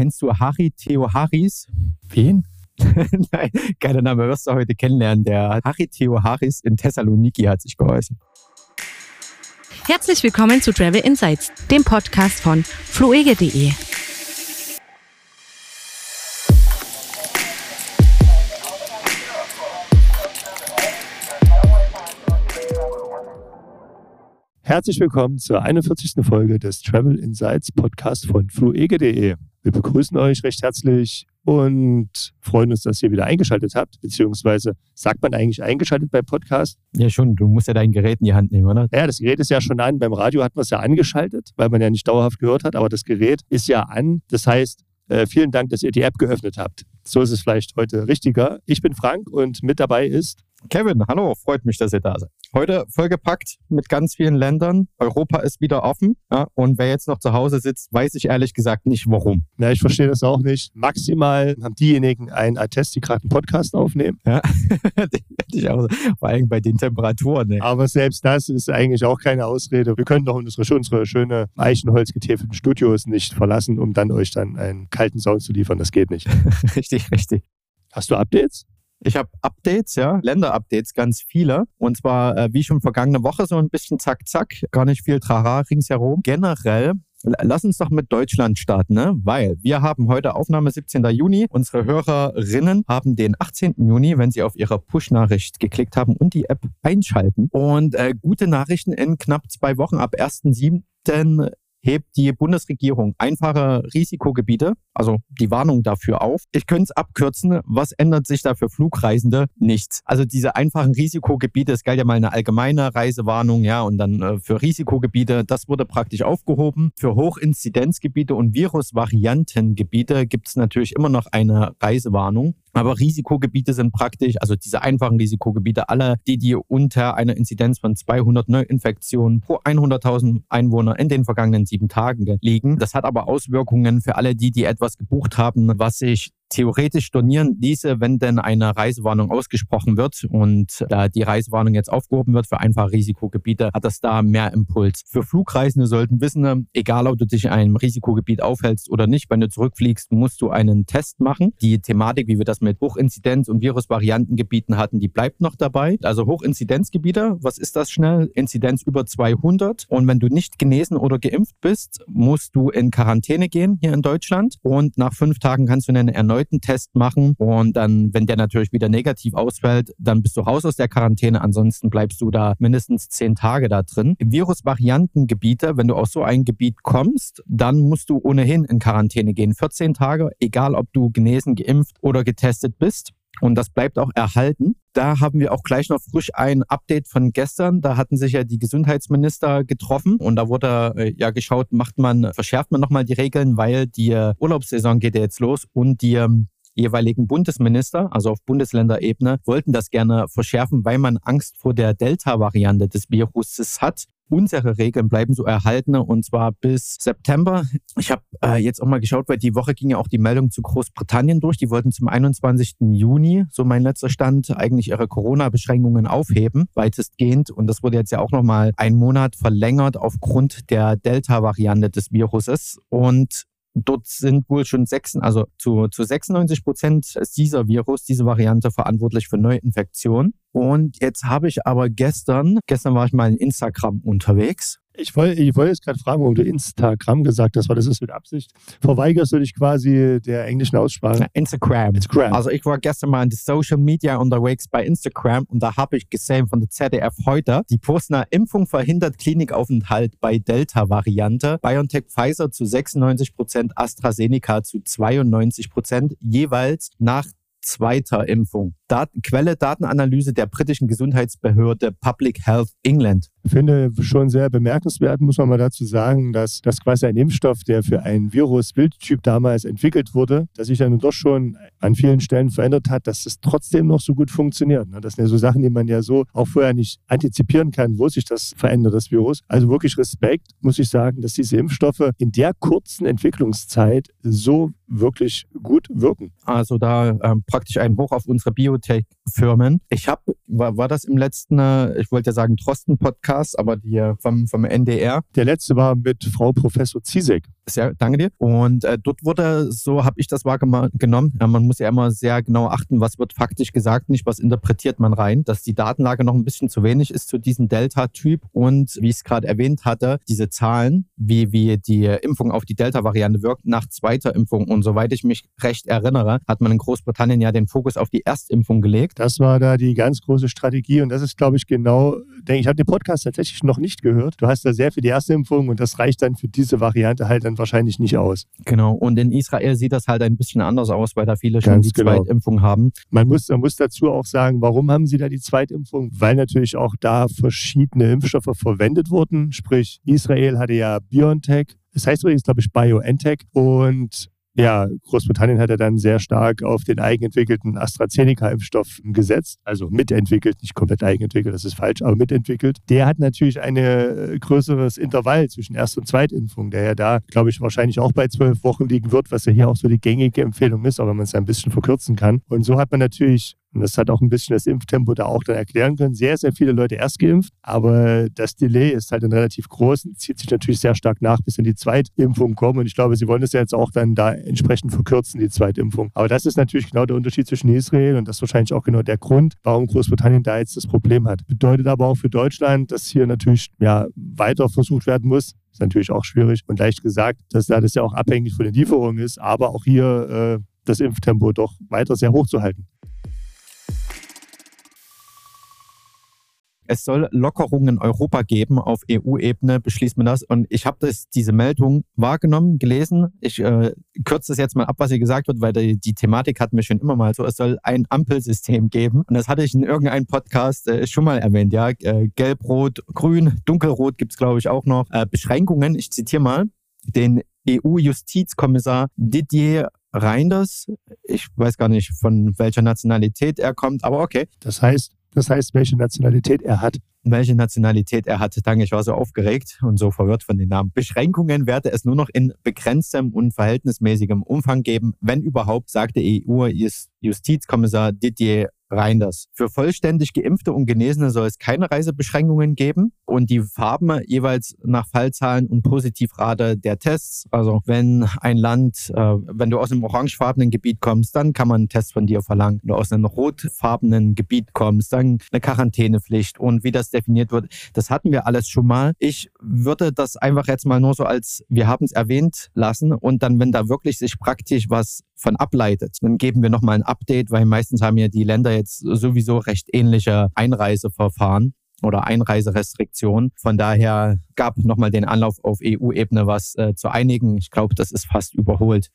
Kennst du Harry Theo Harris? Wen? Nein, geiler Name, wirst du heute kennenlernen. Der Harry Theo Harris in Thessaloniki hat sich geäußert. Herzlich willkommen zu Travel Insights, dem Podcast von fluege.de. Herzlich willkommen zur 41. Folge des Travel Insights Podcast von fluege.de. Wir begrüßen euch recht herzlich und freuen uns, dass ihr wieder eingeschaltet habt. Beziehungsweise sagt man eigentlich eingeschaltet beim Podcast? Ja, schon. Du musst ja dein Gerät in die Hand nehmen, oder? Ja, das Gerät ist ja schon an. Beim Radio hat man es ja angeschaltet, weil man ja nicht dauerhaft gehört hat. Aber das Gerät ist ja an. Das heißt, äh, vielen Dank, dass ihr die App geöffnet habt. So ist es vielleicht heute richtiger. Ich bin Frank und mit dabei ist Kevin, hallo, freut mich, dass ihr da seid. Heute vollgepackt mit ganz vielen Ländern. Europa ist wieder offen. Ja, und wer jetzt noch zu Hause sitzt, weiß ich ehrlich gesagt nicht, warum. Ja, ich verstehe das auch nicht. Maximal haben diejenigen einen Attest, die gerade einen Podcast aufnehmen. Ja, ich auch, vor allem bei den Temperaturen. Ne? Aber selbst das ist eigentlich auch keine Ausrede. Wir können doch unsere, unsere schöne Eichenholz-getäfelten Studios nicht verlassen, um dann euch dann einen kalten Sound zu liefern. Das geht nicht. richtig, richtig. Hast du Updates? Ich habe Updates, ja, Länder-Updates, ganz viele. Und zwar, äh, wie schon vergangene Woche, so ein bisschen zack, zack, gar nicht viel Trara ringsherum. Generell Lass uns doch mit Deutschland starten, ne? weil wir haben heute Aufnahme 17. Juni. Unsere Hörerinnen haben den 18. Juni, wenn sie auf ihre Push-Nachricht geklickt haben und die App einschalten. Und äh, gute Nachrichten in knapp zwei Wochen ab 1.7 hebt die Bundesregierung einfache Risikogebiete, also die Warnung dafür auf. Ich könnte es abkürzen. Was ändert sich da für Flugreisende? Nichts. Also diese einfachen Risikogebiete, es galt ja mal eine allgemeine Reisewarnung, ja, und dann äh, für Risikogebiete, das wurde praktisch aufgehoben. Für Hochinzidenzgebiete und Virusvariantengebiete gibt es natürlich immer noch eine Reisewarnung. Aber Risikogebiete sind praktisch, also diese einfachen Risikogebiete, alle, die, die unter einer Inzidenz von 200 Neuinfektionen pro 100.000 Einwohner in den vergangenen sieben Tagen liegen. Das hat aber Auswirkungen für alle die, die etwas gebucht haben, was sich theoretisch stornieren ließe, wenn denn eine Reisewarnung ausgesprochen wird und da die Reisewarnung jetzt aufgehoben wird für einfache Risikogebiete, hat das da mehr Impuls. Für Flugreisende sollten wissen, egal ob du dich in einem Risikogebiet aufhältst oder nicht, wenn du zurückfliegst, musst du einen Test machen. Die Thematik, wie wir das mit Hochinzidenz- und Virusvariantengebieten hatten, die bleibt noch dabei. Also Hochinzidenzgebiete, was ist das schnell? Inzidenz über 200 und wenn du nicht genesen oder geimpft bist, musst du in Quarantäne gehen hier in Deutschland und nach fünf Tagen kannst du eine erneute erneuten Test machen und dann, wenn der natürlich wieder negativ ausfällt, dann bist du raus aus der Quarantäne. Ansonsten bleibst du da mindestens zehn Tage da drin. Virusvariantengebiete, wenn du aus so ein Gebiet kommst, dann musst du ohnehin in Quarantäne gehen. 14 Tage, egal ob du genesen, geimpft oder getestet bist. Und das bleibt auch erhalten. Da haben wir auch gleich noch frisch ein Update von gestern. Da hatten sich ja die Gesundheitsminister getroffen und da wurde äh, ja geschaut, macht man, verschärft man nochmal die Regeln, weil die äh, Urlaubssaison geht ja jetzt los und die ähm, jeweiligen Bundesminister, also auf Bundesländerebene, wollten das gerne verschärfen, weil man Angst vor der Delta-Variante des Viruses hat unsere Regeln bleiben so erhalten und zwar bis September. Ich habe äh, jetzt auch mal geschaut, weil die Woche ging ja auch die Meldung zu Großbritannien durch. Die wollten zum 21. Juni, so mein letzter Stand, eigentlich ihre Corona-Beschränkungen aufheben, weitestgehend. Und das wurde jetzt ja auch nochmal einen Monat verlängert aufgrund der Delta-Variante des Viruses. Und Dort sind wohl schon sechs, also zu, zu 96 Prozent dieser Virus, diese Variante verantwortlich für Neuinfektionen. Und jetzt habe ich aber gestern, gestern war ich mal in Instagram unterwegs ich wollte ich wollt jetzt gerade fragen, warum du Instagram gesagt hast, weil das ist mit Absicht. Verweigerst du dich quasi der englischen Aussprache? Instagram. Instagram. Also ich war gestern mal in die Social Media unterwegs bei Instagram und da habe ich gesehen von der ZDF heute, die posten eine Impfung verhindert Klinikaufenthalt bei Delta-Variante. BioNTech Pfizer zu 96 Prozent, AstraZeneca zu 92 Prozent, jeweils nach zweiter Impfung. Dat Quelle Datenanalyse der britischen Gesundheitsbehörde Public Health England. Ich finde schon sehr bemerkenswert, muss man mal dazu sagen, dass das quasi ein Impfstoff, der für einen Virus-Wildtyp damals entwickelt wurde, dass sich dann doch schon an vielen Stellen verändert hat, dass es trotzdem noch so gut funktioniert. Ne? Das sind ja so Sachen, die man ja so auch vorher nicht antizipieren kann, wo sich das verändert, das Virus. Also wirklich Respekt, muss ich sagen, dass diese Impfstoffe in der kurzen Entwicklungszeit so wirklich gut wirken. Also da ähm, praktisch ein Hoch auf unsere Biotech-Firmen. Ich habe, war, war das im letzten, äh, ich wollte ja sagen Trosten-Podcast, aber die vom, vom NDR. Der letzte war mit Frau Professor Zizek. Sehr, danke dir. Und äh, dort wurde, so habe ich das wahrgenommen, ja, man muss ja immer sehr genau achten, was wird faktisch gesagt, nicht was interpretiert man rein, dass die Datenlage noch ein bisschen zu wenig ist zu diesem Delta-Typ und wie ich es gerade erwähnt hatte, diese Zahlen, wie, wie die Impfung auf die Delta-Variante wirkt nach zweiter Impfung. Und soweit ich mich recht erinnere, hat man in Großbritannien ja den Fokus auf die Erstimpfung gelegt. Das war da die ganz große Strategie und das ist, glaube ich, genau, denke ich, habe den Podcast tatsächlich noch nicht gehört. Du hast da sehr für die Erstimpfung und das reicht dann für diese Variante halt dann wahrscheinlich nicht aus. Genau. Und in Israel sieht das halt ein bisschen anders aus, weil da viele schon ganz die genau. Zweitimpfung haben. Man muss, man muss dazu auch sagen, warum haben sie da die Zweitimpfung? Weil natürlich auch da verschiedene Impfstoffe verwendet wurden. Sprich, Israel hatte ja BioNTech. Das heißt übrigens, glaube ich, BioNTech. Und ja, Großbritannien hat ja dann sehr stark auf den eigenentwickelten AstraZeneca-Impfstoff gesetzt, also mitentwickelt, nicht komplett eigenentwickelt, das ist falsch, aber mitentwickelt. Der hat natürlich ein äh, größeres Intervall zwischen Erst- und Zweitimpfung, der ja da, glaube ich, wahrscheinlich auch bei zwölf Wochen liegen wird, was ja hier auch so die gängige Empfehlung ist, aber man es ein bisschen verkürzen kann. Und so hat man natürlich und das hat auch ein bisschen das Impftempo da auch dann erklären können. Sehr, sehr viele Leute erst geimpft, aber das Delay ist halt dann relativ groß und zieht sich natürlich sehr stark nach, bis in die Zweitimpfung kommen. Und ich glaube, sie wollen das ja jetzt auch dann da entsprechend verkürzen, die Zweitimpfung. Aber das ist natürlich genau der Unterschied zwischen Israel und das ist wahrscheinlich auch genau der Grund, warum Großbritannien da jetzt das Problem hat. Bedeutet aber auch für Deutschland, dass hier natürlich ja, weiter versucht werden muss, ist natürlich auch schwierig und leicht gesagt, dass da das ja auch abhängig von den Lieferungen ist, aber auch hier äh, das Impftempo doch weiter sehr hoch zu halten. Es soll Lockerungen in Europa geben. Auf EU-Ebene beschließt man das. Und ich habe diese Meldung wahrgenommen, gelesen. Ich äh, kürze das jetzt mal ab, was hier gesagt wird, weil die, die, Thematik hat mir schon immer mal so, es soll ein Ampelsystem geben. Und das hatte ich in irgendeinem Podcast äh, schon mal erwähnt. Ja, äh, Gelb, Rot, Grün, Dunkelrot gibt's glaube ich, auch noch. Äh, Beschränkungen, ich zitiere mal, den EU-Justizkommissar Didier Reinders. Ich weiß gar nicht, von welcher Nationalität er kommt, aber okay. Das heißt, das heißt, welche Nationalität er hat. Welche Nationalität er hat. Danke, ich war so aufgeregt und so verwirrt von den Namen. Beschränkungen werde es nur noch in begrenztem und verhältnismäßigem Umfang geben, wenn überhaupt, sagte EU-Justizkommissar Didier Reinders. Für vollständig Geimpfte und Genesene soll es keine Reisebeschränkungen geben und die Farben jeweils nach Fallzahlen und Positivrate der Tests. Also wenn ein Land, äh, wenn du aus einem orangefarbenen Gebiet kommst, dann kann man einen Test von dir verlangen. Wenn du aus einem rotfarbenen Gebiet kommst, dann eine Quarantänepflicht und wie das definiert wird, das hatten wir alles schon mal. Ich würde das einfach jetzt mal nur so als, wir haben es erwähnt lassen und dann, wenn da wirklich sich praktisch was von ableitet, dann geben wir nochmal ein Update, weil meistens haben ja die Länder jetzt sowieso recht ähnliche Einreiseverfahren oder Einreiserestriktionen. Von daher gab nochmal den Anlauf auf EU-Ebene was äh, zu einigen. Ich glaube, das ist fast überholt.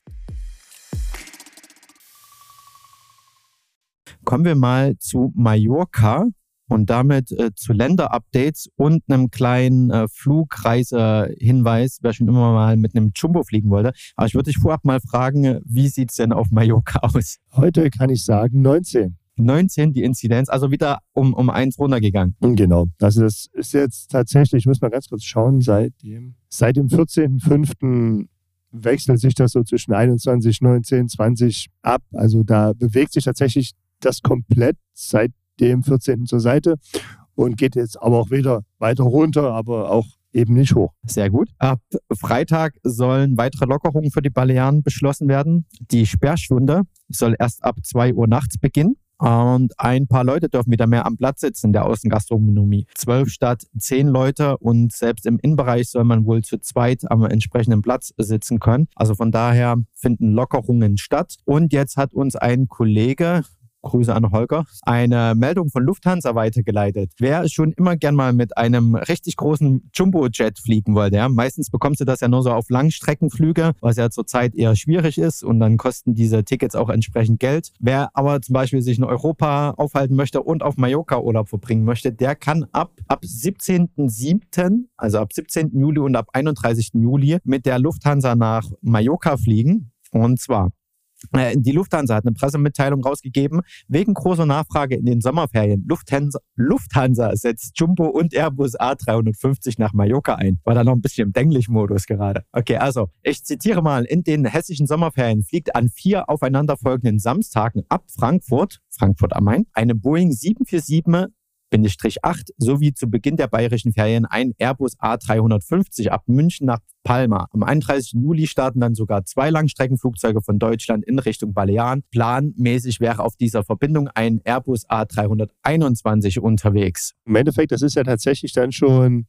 Kommen wir mal zu Mallorca und damit äh, zu Länderupdates und einem kleinen äh, Flugreisehinweis, wer schon immer mal mit einem Jumbo fliegen wollte. Aber ich würde dich vorab mal fragen, wie sieht es denn auf Mallorca aus? Heute kann ich sagen 19. 19 die Inzidenz, also wieder um, um eins runtergegangen. Genau. Also das ist jetzt tatsächlich, ich muss mal ganz kurz schauen, seit dem, seit dem 14.05. wechselt sich das so zwischen 21, 19, 20 ab. Also da bewegt sich tatsächlich das komplett seit dem 14. zur Seite und geht jetzt aber auch wieder weiter runter, aber auch eben nicht hoch. Sehr gut. Ab Freitag sollen weitere Lockerungen für die Balearen beschlossen werden. Die Sperrstunde soll erst ab 2 Uhr nachts beginnen. Und ein paar Leute dürfen wieder mehr am Platz sitzen in der Außengastronomie. Zwölf statt zehn Leute und selbst im Innenbereich soll man wohl zu zweit am entsprechenden Platz sitzen können. Also von daher finden Lockerungen statt. Und jetzt hat uns ein Kollege, Grüße an Holger, eine Meldung von Lufthansa weitergeleitet. Wer schon immer gern mal mit einem richtig großen Jumbo-Jet fliegen wollte, ja, meistens bekommst du das ja nur so auf Langstreckenflüge, was ja zurzeit eher schwierig ist und dann kosten diese Tickets auch entsprechend Geld. Wer aber zum Beispiel sich in Europa aufhalten möchte und auf Mallorca Urlaub verbringen möchte, der kann ab, ab 17.07., also ab 17. Juli und ab 31. Juli mit der Lufthansa nach Mallorca fliegen. Und zwar die Lufthansa hat eine Pressemitteilung rausgegeben, wegen großer Nachfrage in den Sommerferien. Lufthansa, Lufthansa setzt Jumbo und Airbus A350 nach Mallorca ein. War da noch ein bisschen im Denglich-Modus gerade. Okay, also ich zitiere mal, in den hessischen Sommerferien fliegt an vier aufeinanderfolgenden Samstagen ab Frankfurt, Frankfurt am Main, eine Boeing 747 8 sowie zu Beginn der bayerischen Ferien ein Airbus A350 ab München nach Palma. Am 31. Juli starten dann sogar zwei Langstreckenflugzeuge von Deutschland in Richtung Balearen. Planmäßig wäre auf dieser Verbindung ein Airbus A321 unterwegs. Im Endeffekt, das ist ja tatsächlich dann schon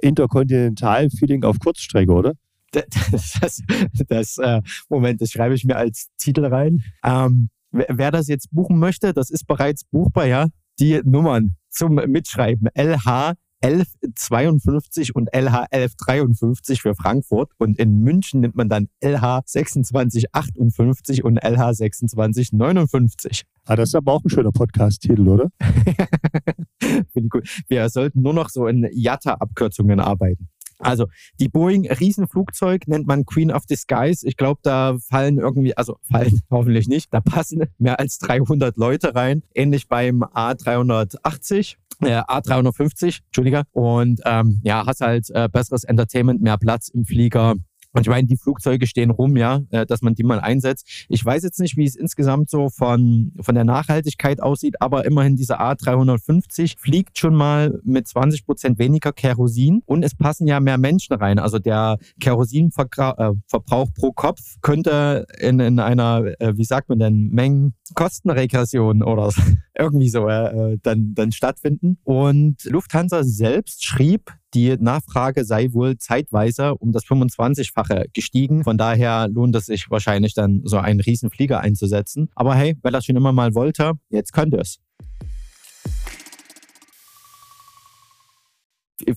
Interkontinental-Feeling auf Kurzstrecke, oder? Das, das, das äh, Moment, das schreibe ich mir als Titel rein. Ähm, wer, wer das jetzt buchen möchte, das ist bereits buchbar, ja. Die Nummern zum Mitschreiben. LH 1152 und LH 1153 für Frankfurt. Und in München nimmt man dann LH 2658 und LH 2659. Ah, das ist aber auch ein schöner Podcast-Titel, oder? Finde ich gut. Wir sollten nur noch so in JATA-Abkürzungen arbeiten. Also die Boeing Riesenflugzeug nennt man Queen of the Skies. Ich glaube, da fallen irgendwie, also fallen hoffentlich nicht, da passen mehr als 300 Leute rein. Ähnlich beim A380. Äh, A350, Entschuldiger. Und ähm, ja, hast halt äh, besseres Entertainment, mehr Platz im Flieger, und ich meine, die Flugzeuge stehen rum, ja, äh, dass man die mal einsetzt. Ich weiß jetzt nicht, wie es insgesamt so von, von der Nachhaltigkeit aussieht, aber immerhin diese A350 fliegt schon mal mit 20 Prozent weniger Kerosin und es passen ja mehr Menschen rein. Also der Kerosinverbrauch pro Kopf könnte in, in einer, äh, wie sagt man denn, Mengenkostenregression oder irgendwie so äh, dann, dann stattfinden. Und Lufthansa selbst schrieb, die Nachfrage sei wohl zeitweise um das 25-fache gestiegen. Von daher lohnt es sich wahrscheinlich dann so einen Riesenflieger einzusetzen. Aber hey, wer das schon immer mal wollte, jetzt könnte es.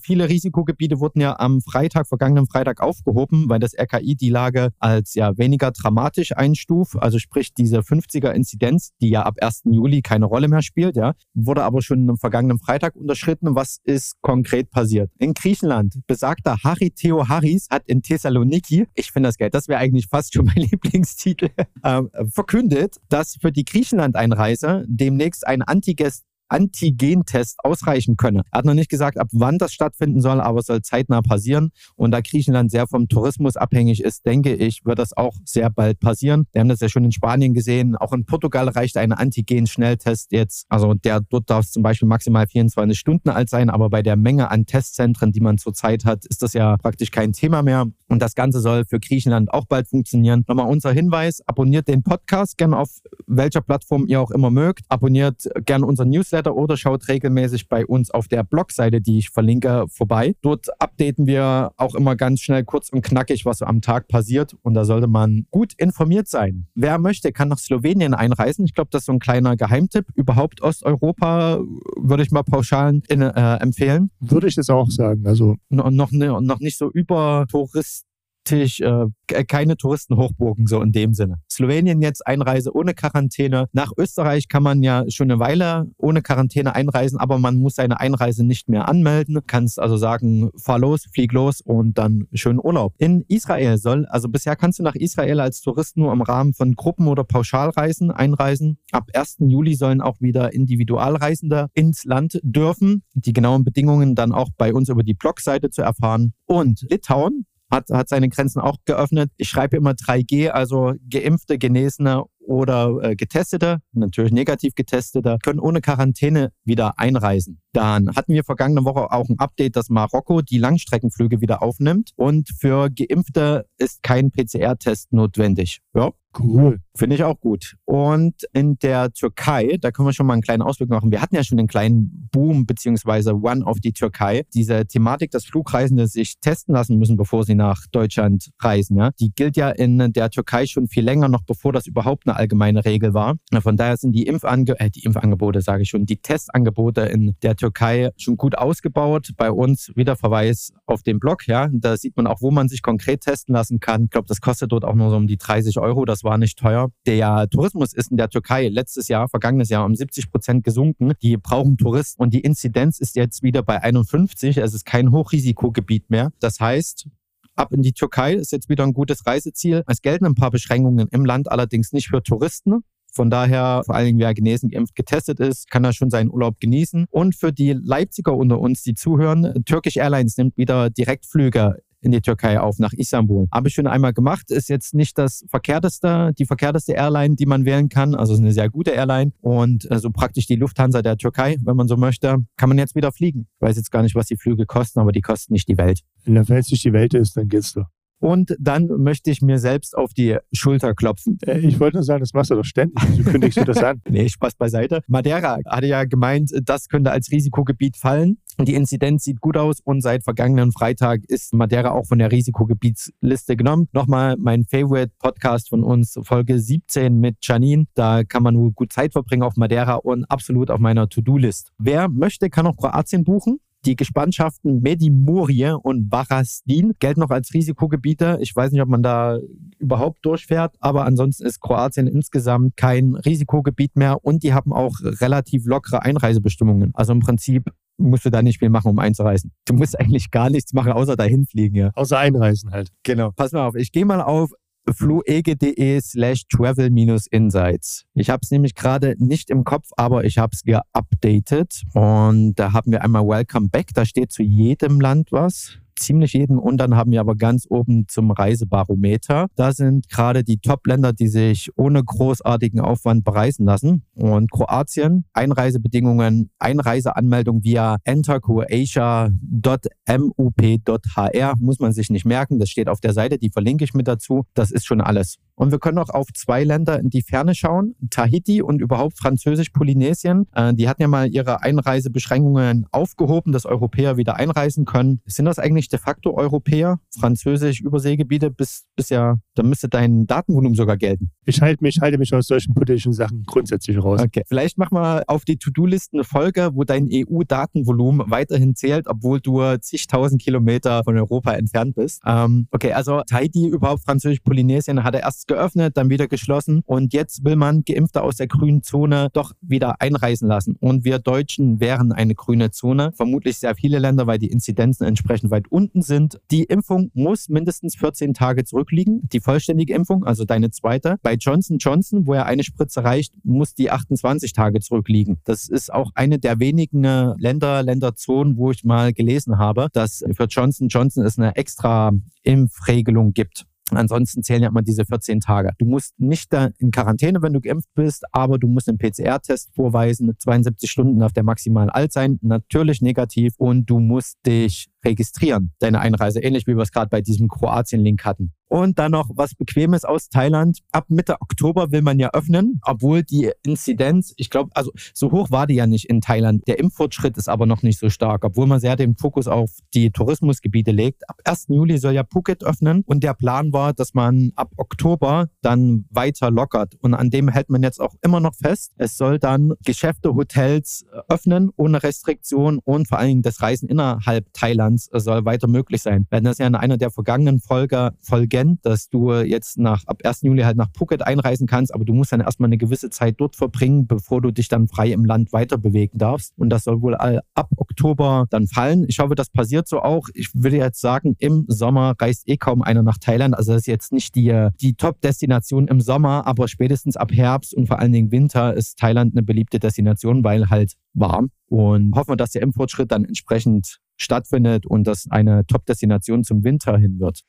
Viele Risikogebiete wurden ja am Freitag, vergangenen Freitag aufgehoben, weil das RKI die Lage als ja weniger dramatisch einstuft. Also sprich diese 50er Inzidenz, die ja ab 1. Juli keine Rolle mehr spielt, ja, wurde aber schon am vergangenen Freitag unterschritten. Was ist konkret passiert? In Griechenland besagter Harry Theo Harris hat in Thessaloniki, ich finde das geil, das wäre eigentlich fast schon mein Lieblingstitel, äh, verkündet, dass für die Griechenland-Einreise demnächst ein Antiges Antigentest ausreichen könne. Er hat noch nicht gesagt, ab wann das stattfinden soll, aber es soll zeitnah passieren. Und da Griechenland sehr vom Tourismus abhängig ist, denke ich, wird das auch sehr bald passieren. Wir haben das ja schon in Spanien gesehen. Auch in Portugal reicht ein Antigen-Schnelltest jetzt. Also der dort darf es zum Beispiel maximal 24 Stunden alt sein, aber bei der Menge an Testzentren, die man zurzeit hat, ist das ja praktisch kein Thema mehr. Und das Ganze soll für Griechenland auch bald funktionieren. Nochmal unser Hinweis, abonniert den Podcast gerne auf welcher Plattform ihr auch immer mögt. Abonniert gerne unseren Newsletter Newsletter oder schaut regelmäßig bei uns auf der Blogseite, die ich verlinke, vorbei. Dort updaten wir auch immer ganz schnell kurz und knackig, was so am Tag passiert. Und da sollte man gut informiert sein. Wer möchte, kann nach Slowenien einreisen. Ich glaube, das ist so ein kleiner Geheimtipp. Überhaupt Osteuropa würde ich mal pauschal in, äh, empfehlen. Würde ich das auch sagen. Also noch, noch, noch nicht so über Touristen Tisch, äh, keine Touristenhochburgen so in dem Sinne. Slowenien jetzt Einreise ohne Quarantäne. Nach Österreich kann man ja schon eine Weile ohne Quarantäne einreisen, aber man muss seine Einreise nicht mehr anmelden. Kannst also sagen, fahr los, flieg los und dann schönen Urlaub. In Israel soll, also bisher kannst du nach Israel als Tourist nur im Rahmen von Gruppen- oder Pauschalreisen einreisen. Ab 1. Juli sollen auch wieder Individualreisende ins Land dürfen. Die genauen Bedingungen dann auch bei uns über die Blogseite zu erfahren. Und Litauen hat, hat seine Grenzen auch geöffnet. Ich schreibe immer 3G, also geimpfte, Genesene oder äh, Getestete, natürlich negativ Getestete, können ohne Quarantäne wieder einreisen. Dann hatten wir vergangene Woche auch ein Update, dass Marokko die Langstreckenflüge wieder aufnimmt und für Geimpfte ist kein PCR-Test notwendig. Ja, Cool. Finde ich auch gut. Und in der Türkei, da können wir schon mal einen kleinen Ausblick machen. Wir hatten ja schon einen kleinen Boom beziehungsweise One auf die Türkei. Diese Thematik, dass Flugreisende sich testen lassen müssen, bevor sie nach Deutschland reisen, ja, die gilt ja in der Türkei schon viel länger, noch bevor das überhaupt eine allgemeine Regel war. Von daher sind die, Impfange äh, die Impfangebote, sage ich schon, die Testangebote in der Türkei schon gut ausgebaut. Bei uns wieder Verweis auf den Blog, ja. Da sieht man auch, wo man sich konkret testen lassen kann. Ich glaube, das kostet dort auch nur so um die 30 Euro. Das war nicht teuer. Der Tourismus ist in der Türkei letztes Jahr, vergangenes Jahr um 70 Prozent gesunken. Die brauchen Touristen und die Inzidenz ist jetzt wieder bei 51. Es ist kein Hochrisikogebiet mehr. Das heißt, ab in die Türkei ist jetzt wieder ein gutes Reiseziel. Es gelten ein paar Beschränkungen im Land, allerdings nicht für Touristen. Von daher, vor allen Dingen, wer genesen, geimpft, getestet ist, kann da schon seinen Urlaub genießen. Und für die Leipziger unter uns, die zuhören, Turkish Airlines nimmt wieder Direktflüge in die Türkei auf, nach Istanbul. Habe ich schon einmal gemacht, ist jetzt nicht das verkehrteste, die verkehrteste Airline, die man wählen kann. Also ist eine sehr gute Airline und so also praktisch die Lufthansa der Türkei, wenn man so möchte, kann man jetzt wieder fliegen. Ich weiß jetzt gar nicht, was die Flüge kosten, aber die kosten nicht die Welt. Wenn es nicht die Welt ist, dann geht's doch. Und dann möchte ich mir selbst auf die Schulter klopfen. Äh, ich wollte nur sagen, das machst du doch ständig. Wie kündigst du das an? nee, Spaß beiseite. Madeira hatte ja gemeint, das könnte als Risikogebiet fallen. Die Inzidenz sieht gut aus und seit vergangenen Freitag ist Madeira auch von der Risikogebietsliste genommen. Nochmal mein Favorite Podcast von uns, Folge 17 mit Janine. Da kann man wohl gut Zeit verbringen auf Madeira und absolut auf meiner To-Do-List. Wer möchte, kann auch Kroatien buchen. Die Gespannschaften Medimorie und Barastin gelten noch als Risikogebiete. Ich weiß nicht, ob man da überhaupt durchfährt, aber ansonsten ist Kroatien insgesamt kein Risikogebiet mehr und die haben auch relativ lockere Einreisebestimmungen. Also im Prinzip musst du da nicht viel machen, um einzureisen. Du musst eigentlich gar nichts machen, außer dahin fliegen. Ja. Außer einreisen halt. Genau. Pass mal auf, ich gehe mal auf fluege.de slash travel-insights. Ich habe es nämlich gerade nicht im Kopf, aber ich habe es geupdatet. Und da haben wir einmal Welcome Back, da steht zu jedem Land was ziemlich jedem. Und dann haben wir aber ganz oben zum Reisebarometer. Da sind gerade die Top-Länder, die sich ohne großartigen Aufwand bereisen lassen. Und Kroatien, Einreisebedingungen, Einreiseanmeldung via entercroatia.mup.hr muss man sich nicht merken. Das steht auf der Seite, die verlinke ich mit dazu. Das ist schon alles. Und wir können auch auf zwei Länder in die Ferne schauen, Tahiti und überhaupt Französisch-Polynesien. Äh, die hatten ja mal ihre Einreisebeschränkungen aufgehoben, dass Europäer wieder einreisen können. Sind das eigentlich de facto Europäer? Französisch-Überseegebiete bis, bis ja, da müsste dein Datenvolumen sogar gelten. Ich halte mich, halte mich aus solchen politischen Sachen grundsätzlich raus. Okay, vielleicht mach mal auf die To-Do-Liste eine Folge, wo dein EU-Datenvolumen weiterhin zählt, obwohl du zigtausend Kilometer von Europa entfernt bist. Ähm, okay, also Tahiti, überhaupt Französisch-Polynesien, hatte erst geöffnet, dann wieder geschlossen und jetzt will man Geimpfte aus der grünen Zone doch wieder einreisen lassen. Und wir Deutschen wären eine grüne Zone. Vermutlich sehr viele Länder, weil die Inzidenzen entsprechend weit unten sind. Die Impfung muss mindestens 14 Tage zurückliegen. Die vollständige Impfung, also deine zweite. Bei Johnson Johnson, wo er eine Spritze reicht, muss die 28 Tage zurückliegen. Das ist auch eine der wenigen Länder, Länderzonen, wo ich mal gelesen habe, dass für Johnson Johnson es eine extra Impfregelung gibt. Ansonsten zählen ja immer diese 14 Tage. Du musst nicht in Quarantäne, wenn du geimpft bist, aber du musst einen PCR-Test vorweisen. 72 Stunden darf der maximal alt sein, natürlich negativ und du musst dich registrieren, deine Einreise, ähnlich wie wir es gerade bei diesem Kroatien-Link hatten. Und dann noch was Bequemes aus Thailand. Ab Mitte Oktober will man ja öffnen, obwohl die Inzidenz, ich glaube, also so hoch war die ja nicht in Thailand. Der Impffortschritt ist aber noch nicht so stark, obwohl man sehr den Fokus auf die Tourismusgebiete legt. Ab 1. Juli soll ja Phuket öffnen und der Plan war, dass man ab Oktober dann weiter lockert. Und an dem hält man jetzt auch immer noch fest. Es soll dann Geschäfte, Hotels öffnen ohne Restriktion und vor allen Dingen das Reisen innerhalb Thailands soll weiter möglich sein. Wir hatten das ja in einer der vergangenen Folge, Folge kennt, dass du jetzt nach ab 1. Juli halt nach Phuket einreisen kannst, aber du musst dann erstmal eine gewisse Zeit dort verbringen, bevor du dich dann frei im Land weiter bewegen darfst. Und das soll wohl ab Oktober dann fallen. Ich hoffe, das passiert so auch. Ich würde jetzt sagen, im Sommer reist eh kaum einer nach Thailand. Also das ist jetzt nicht die, die Top-Destination im Sommer, aber spätestens ab Herbst und vor allen Dingen Winter ist Thailand eine beliebte Destination, weil halt warm. Und hoffen wir, dass der Impffortschritt dann entsprechend stattfindet und das eine Top-Destination zum Winter hin wird.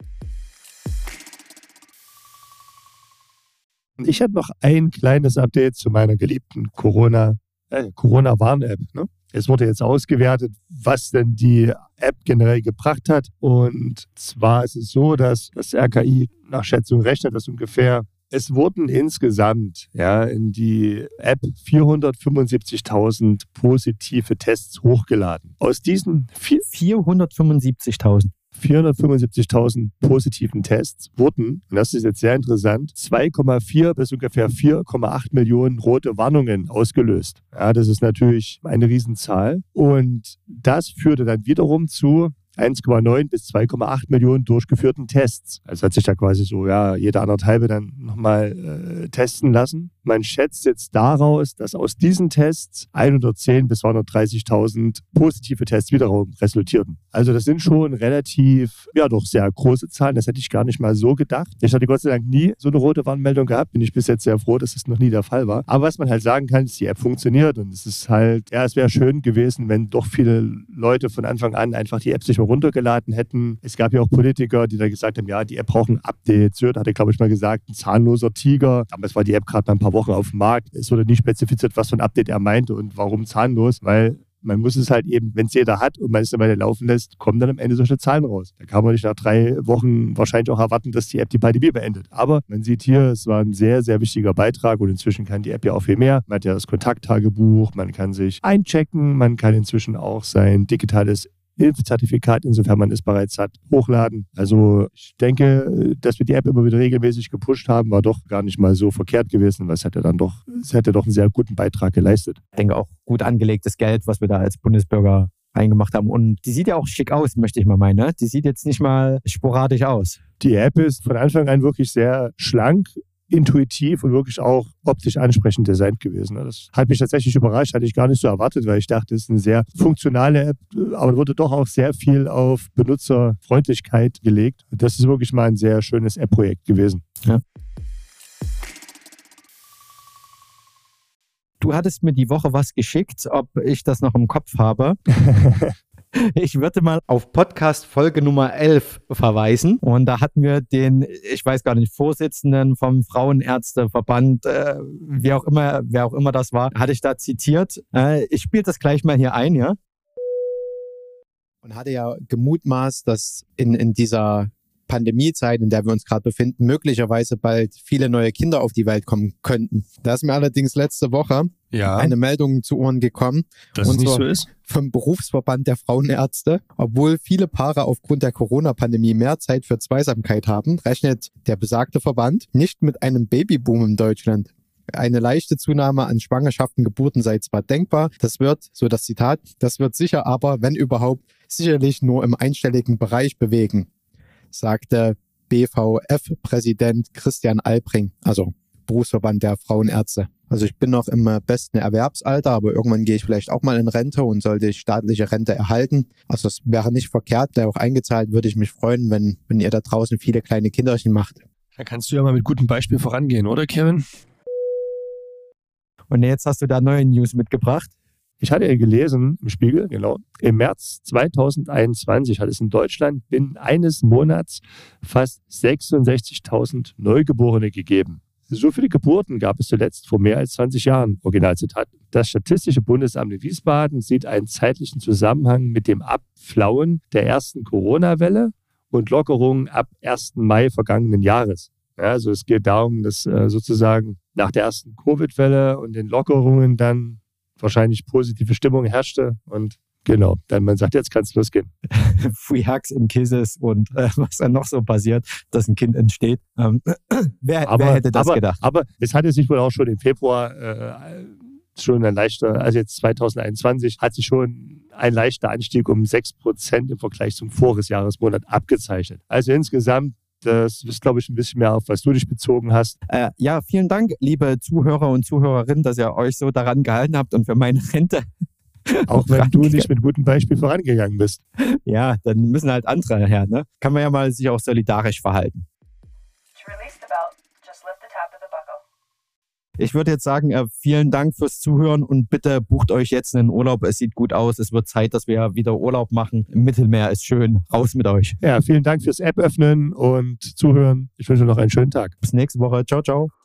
Ich habe noch ein kleines Update zu meiner geliebten Corona, äh, Corona-Warn-App. Ne? Es wurde jetzt ausgewertet, was denn die App generell gebracht hat. Und zwar ist es so, dass das RKI nach Schätzung rechnet, dass ungefähr es wurden insgesamt ja, in die App 475.000 positive Tests hochgeladen. Aus diesen 475.000. 475.000 positiven Tests wurden, und das ist jetzt sehr interessant, 2,4 bis ungefähr 4,8 Millionen rote Warnungen ausgelöst. Ja, das ist natürlich eine Riesenzahl. Und das führte dann wiederum zu 1,9 bis 2,8 Millionen durchgeführten Tests. Also hat sich da quasi so, ja, jeder anderthalbe dann nochmal äh, testen lassen. Man schätzt jetzt daraus, dass aus diesen Tests 110 bis 230.000 positive Tests wiederum resultierten. Also das sind schon relativ, ja doch sehr große Zahlen. Das hätte ich gar nicht mal so gedacht. Ich hatte Gott sei Dank nie so eine rote Warnmeldung gehabt. Bin ich bis jetzt sehr froh, dass das noch nie der Fall war. Aber was man halt sagen kann, ist, die App funktioniert und es ist halt, ja, es wäre schön gewesen, wenn doch viele Leute von Anfang an einfach die App sich mal runtergeladen hätten. Es gab ja auch Politiker, die da gesagt haben, ja, die App braucht ein Update. Söder hatte, glaube ich, mal gesagt, ein zahnloser Tiger. Damals war die App gerade mal ein paar Wochen auf dem Markt. Es wurde nicht spezifiziert, was für ein Update er meinte und warum zahnlos, weil man muss es halt eben, wenn es jeder hat und man es eine Weile laufen lässt, kommen dann am Ende solche Zahlen raus. Da kann man nicht nach drei Wochen wahrscheinlich auch erwarten, dass die App die Pandemie beendet. Aber man sieht hier, es war ein sehr, sehr wichtiger Beitrag und inzwischen kann die App ja auch viel mehr. Man hat ja das Kontakttagebuch, man kann sich einchecken, man kann inzwischen auch sein digitales Impfzertifikat, insofern man es bereits hat, hochladen. Also ich denke, dass wir die App immer wieder regelmäßig gepusht haben, war doch gar nicht mal so verkehrt gewesen, weil es hätte dann doch, es hätte doch einen sehr guten Beitrag geleistet. Ich denke auch gut angelegtes Geld, was wir da als Bundesbürger reingemacht haben. Und die sieht ja auch schick aus, möchte ich mal meinen. Ne? Die sieht jetzt nicht mal sporadisch aus. Die App ist von Anfang an wirklich sehr schlank, intuitiv und wirklich auch optisch ansprechend designt gewesen. Das hat mich tatsächlich überrascht, hatte ich gar nicht so erwartet, weil ich dachte, es ist eine sehr funktionale App, aber wurde doch auch sehr viel auf Benutzerfreundlichkeit gelegt. Das ist wirklich mal ein sehr schönes App-Projekt gewesen. Ja. Du hattest mir die Woche was geschickt, ob ich das noch im Kopf habe. Ich würde mal auf Podcast Folge Nummer 11 verweisen. Und da hatten wir den, ich weiß gar nicht, Vorsitzenden vom Frauenärzteverband, äh, wie auch immer, wer auch immer das war, hatte ich da zitiert. Äh, ich spiele das gleich mal hier ein, ja. Und hatte ja gemutmaßt, dass in, in dieser Pandemiezeit, in der wir uns gerade befinden, möglicherweise bald viele neue Kinder auf die Welt kommen könnten. Da ist mir allerdings letzte Woche ja. eine Meldung zu Ohren gekommen. Dass es nicht so ist? Vom Berufsverband der Frauenärzte. Obwohl viele Paare aufgrund der Corona-Pandemie mehr Zeit für Zweisamkeit haben, rechnet der besagte Verband nicht mit einem Babyboom in Deutschland. Eine leichte Zunahme an Schwangerschaften, Geburten sei zwar denkbar, das wird, so das Zitat, das wird sicher aber, wenn überhaupt, sicherlich nur im einstelligen Bereich bewegen sagte BVF-Präsident Christian Albring, also Berufsverband der Frauenärzte. Also ich bin noch im besten Erwerbsalter, aber irgendwann gehe ich vielleicht auch mal in Rente und sollte ich staatliche Rente erhalten. Also es wäre nicht verkehrt, der auch eingezahlt, würde ich mich freuen, wenn, wenn ihr da draußen viele kleine Kinderchen macht. Da kannst du ja mal mit gutem Beispiel vorangehen, oder Kevin? Und jetzt hast du da neue News mitgebracht. Ich hatte gelesen im Spiegel, genau, im März 2021 hat es in Deutschland binnen eines Monats fast 66.000 Neugeborene gegeben. So viele Geburten gab es zuletzt vor mehr als 20 Jahren. Originalzitat. Das Statistische Bundesamt in Wiesbaden sieht einen zeitlichen Zusammenhang mit dem Abflauen der ersten Corona-Welle und Lockerungen ab 1. Mai vergangenen Jahres. Ja, also es geht darum, dass äh, sozusagen nach der ersten Covid-Welle und den Lockerungen dann wahrscheinlich positive Stimmung herrschte und Genau, dann man sagt, jetzt kann es losgehen. Free Hugs in Kisses und äh, was dann noch so passiert, dass ein Kind entsteht. Ähm, wer, aber, wer, hätte das aber, gedacht? Aber es hatte sich wohl auch schon im Februar äh, schon ein leichter, also jetzt 2021 hat sich schon ein leichter Anstieg um 6% im Vergleich zum Vorjahresmonat abgezeichnet. Also insgesamt das ist, glaube ich, ein bisschen mehr auf, was du dich bezogen hast. Äh, ja, vielen Dank, liebe Zuhörer und Zuhörerinnen, dass ihr euch so daran gehalten habt und für meine Rente. Auch wenn du nicht mit gutem Beispiel vorangegangen bist. Ja, dann müssen halt andere her. Ne? Kann man ja mal sich auch solidarisch verhalten. Ich würde jetzt sagen, äh, vielen Dank fürs Zuhören und bitte bucht euch jetzt einen Urlaub. Es sieht gut aus. Es wird Zeit, dass wir wieder Urlaub machen. Im Mittelmeer ist schön. Raus mit euch. Ja, vielen Dank fürs App öffnen und Zuhören. Ich wünsche noch einen schönen Tag. Bis nächste Woche. Ciao, ciao.